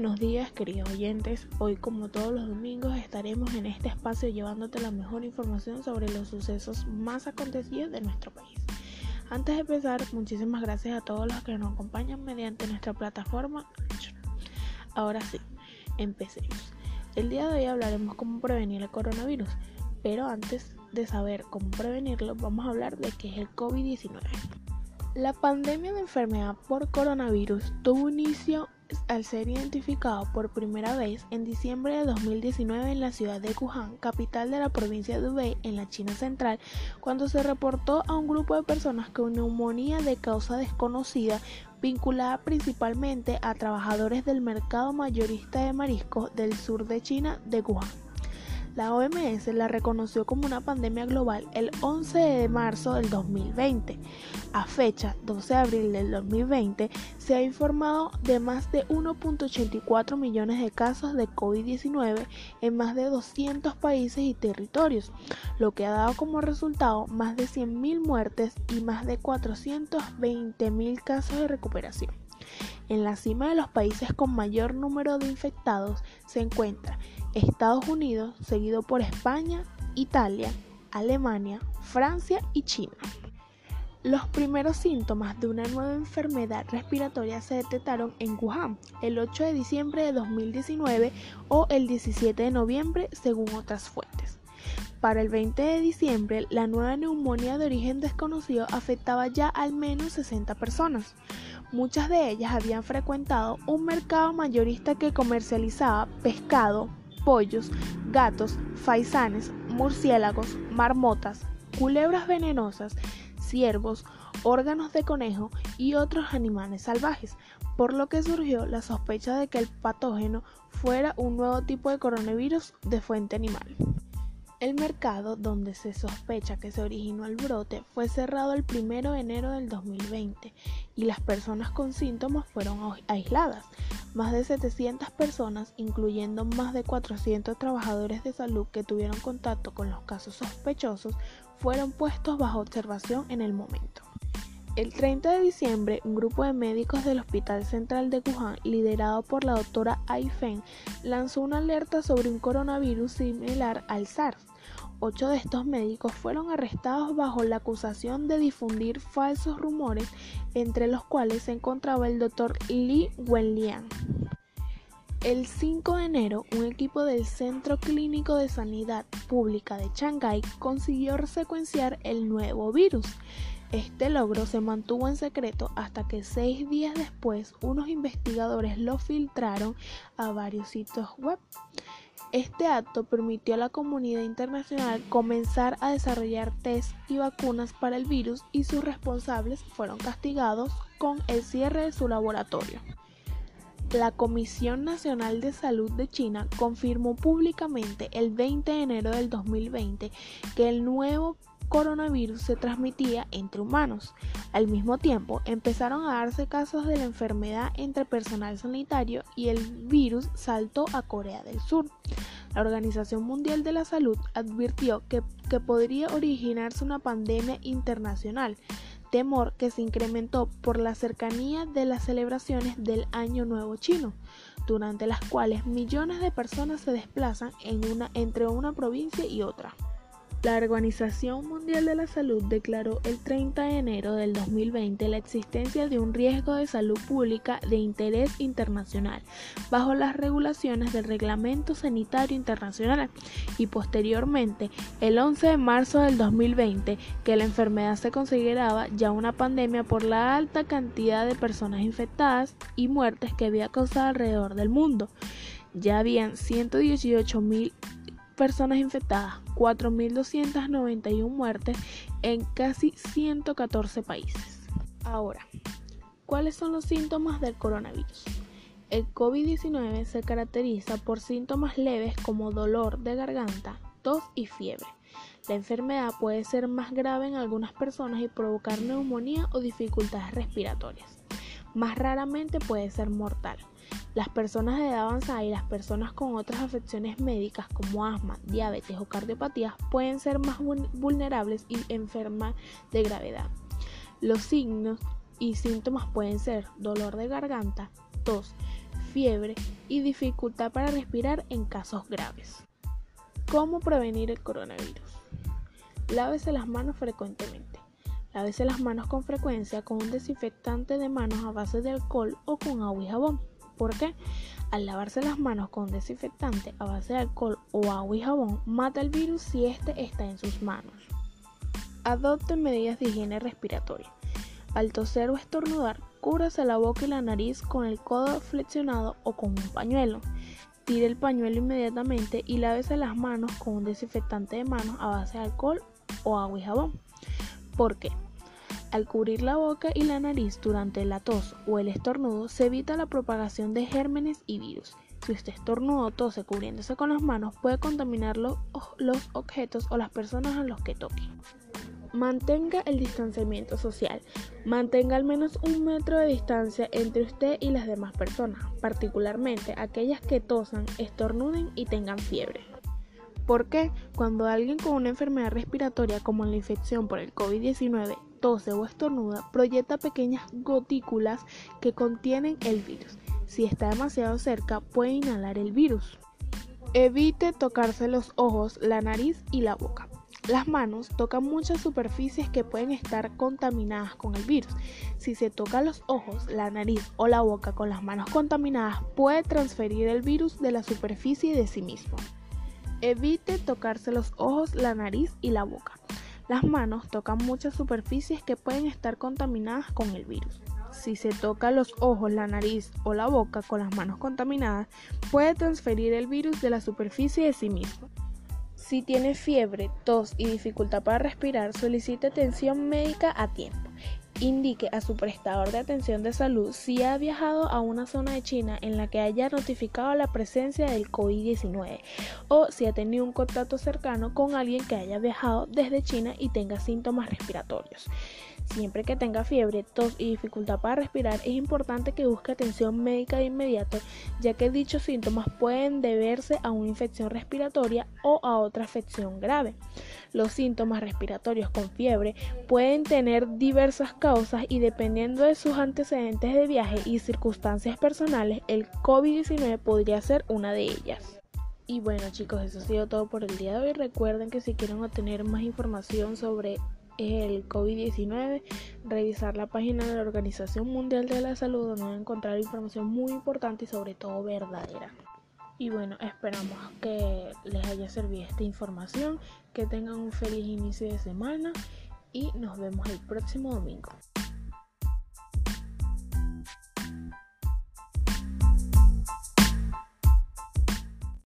buenos días queridos oyentes, hoy como todos los domingos estaremos en este espacio llevándote la mejor información sobre los sucesos más acontecidos de nuestro país. Antes de empezar, muchísimas gracias a todos los que nos acompañan mediante nuestra plataforma. Ahora sí, empecemos. El día de hoy hablaremos cómo prevenir el coronavirus, pero antes de saber cómo prevenirlo, vamos a hablar de qué es el COVID-19. La pandemia de enfermedad por coronavirus tuvo inicio al ser identificado por primera vez en diciembre de 2019 en la ciudad de Wuhan, capital de la provincia de Hubei, en la China central, cuando se reportó a un grupo de personas con neumonía de causa desconocida vinculada principalmente a trabajadores del mercado mayorista de mariscos del sur de China de Wuhan. La OMS la reconoció como una pandemia global el 11 de marzo del 2020. A fecha 12 de abril del 2020 se ha informado de más de 1.84 millones de casos de COVID-19 en más de 200 países y territorios, lo que ha dado como resultado más de 100.000 muertes y más de 420.000 casos de recuperación. En la cima de los países con mayor número de infectados se encuentra Estados Unidos, seguido por España, Italia, Alemania, Francia y China. Los primeros síntomas de una nueva enfermedad respiratoria se detectaron en Wuhan el 8 de diciembre de 2019 o el 17 de noviembre según otras fuentes. Para el 20 de diciembre, la nueva neumonía de origen desconocido afectaba ya al menos 60 personas. Muchas de ellas habían frecuentado un mercado mayorista que comercializaba pescado, pollos, gatos, faisanes, murciélagos, marmotas, culebras venenosas, ciervos, órganos de conejo y otros animales salvajes, por lo que surgió la sospecha de que el patógeno fuera un nuevo tipo de coronavirus de fuente animal. El mercado donde se sospecha que se originó el brote fue cerrado el 1 de enero del 2020 y las personas con síntomas fueron aisladas. Más de 700 personas, incluyendo más de 400 trabajadores de salud que tuvieron contacto con los casos sospechosos, fueron puestos bajo observación en el momento. El 30 de diciembre, un grupo de médicos del Hospital Central de Wuhan, liderado por la doctora Ai Feng, lanzó una alerta sobre un coronavirus similar al SARS. Ocho de estos médicos fueron arrestados bajo la acusación de difundir falsos rumores, entre los cuales se encontraba el doctor Li Wenliang. El 5 de enero, un equipo del Centro Clínico de Sanidad Pública de Shanghái consiguió secuenciar el nuevo virus. Este logro se mantuvo en secreto hasta que seis días después unos investigadores lo filtraron a varios sitios web. Este acto permitió a la comunidad internacional comenzar a desarrollar test y vacunas para el virus y sus responsables fueron castigados con el cierre de su laboratorio. La Comisión Nacional de Salud de China confirmó públicamente el 20 de enero del 2020 que el nuevo coronavirus se transmitía entre humanos. Al mismo tiempo, empezaron a darse casos de la enfermedad entre personal sanitario y el virus saltó a Corea del Sur. La Organización Mundial de la Salud advirtió que, podría originarse una pandemia internacional, temor que se incrementó por la cercanía de las celebraciones del Año Nuevo Chino, durante las cuales millones de personas se desplazan en una, entre una provincia y otra. La Organización Mundial de la Salud declaró el 30 de enero del 2020 la existencia de un riesgo de salud pública de interés internacional bajo las regulaciones del Reglamento Sanitario Internacional y posteriormente el 11 de marzo del 2020 que la enfermedad se consideraba ya una pandemia por la alta cantidad de personas infectadas y muertes que había causado alrededor del mundo. Ya habían 118 mil personas infectadas, 4.291 muertes en casi 114 países. Ahora, ¿cuáles son los síntomas del coronavirus? El COVID-19 se caracteriza por síntomas leves como dolor de garganta, tos y fiebre. La enfermedad puede ser más grave en algunas personas y provocar neumonía o dificultades respiratorias. Más raramente puede ser mortal. Las personas de edad avanzada y las personas con otras afecciones médicas como asma, diabetes o cardiopatías pueden ser más vulnerables y enfermas de gravedad. Los signos y síntomas pueden ser dolor de garganta, tos, fiebre y dificultad para respirar en casos graves. ¿Cómo prevenir el coronavirus? Lávese las manos frecuentemente. Lávese las manos con frecuencia con un desinfectante de manos a base de alcohol o con agua y jabón. ¿Por qué? Al lavarse las manos con desinfectante a base de alcohol o agua y jabón, mata el virus si éste está en sus manos. Adopte medidas de higiene respiratoria. Al toser o estornudar, cúbrase la boca y la nariz con el codo flexionado o con un pañuelo. Tire el pañuelo inmediatamente y lávese las manos con un desinfectante de manos a base de alcohol o agua y jabón. ¿Por qué? Al cubrir la boca y la nariz durante la tos o el estornudo, se evita la propagación de gérmenes y virus. Si usted estornuda o tose cubriéndose con las manos, puede contaminar los, los objetos o las personas a los que toque. Mantenga el distanciamiento social. Mantenga al menos un metro de distancia entre usted y las demás personas, particularmente aquellas que tosan, estornuden y tengan fiebre. ¿Por qué? Cuando alguien con una enfermedad respiratoria como la infección por el COVID-19 tose o estornuda, proyecta pequeñas gotículas que contienen el virus. Si está demasiado cerca, puede inhalar el virus. Evite tocarse los ojos, la nariz y la boca. Las manos tocan muchas superficies que pueden estar contaminadas con el virus. Si se toca los ojos, la nariz o la boca con las manos contaminadas, puede transferir el virus de la superficie de sí mismo. Evite tocarse los ojos, la nariz y la boca. Las manos tocan muchas superficies que pueden estar contaminadas con el virus. Si se toca los ojos, la nariz o la boca con las manos contaminadas, puede transferir el virus de la superficie de sí mismo. Si tiene fiebre, tos y dificultad para respirar, solicite atención médica a tiempo. Indique a su prestador de atención de salud si ha viajado a una zona de China en la que haya notificado la presencia del COVID-19 o si ha tenido un contacto cercano con alguien que haya viajado desde China y tenga síntomas respiratorios. Siempre que tenga fiebre, tos y dificultad para respirar, es importante que busque atención médica de inmediato, ya que dichos síntomas pueden deberse a una infección respiratoria o a otra afección grave. Los síntomas respiratorios con fiebre pueden tener diversas causas y dependiendo de sus antecedentes de viaje y circunstancias personales, el COVID-19 podría ser una de ellas. Y bueno chicos, eso ha sido todo por el día de hoy. Recuerden que si quieren obtener más información sobre el COVID-19, revisar la página de la Organización Mundial de la Salud donde van a encontrar información muy importante y sobre todo verdadera. Y bueno, esperamos que les haya servido esta información, que tengan un feliz inicio de semana y nos vemos el próximo domingo.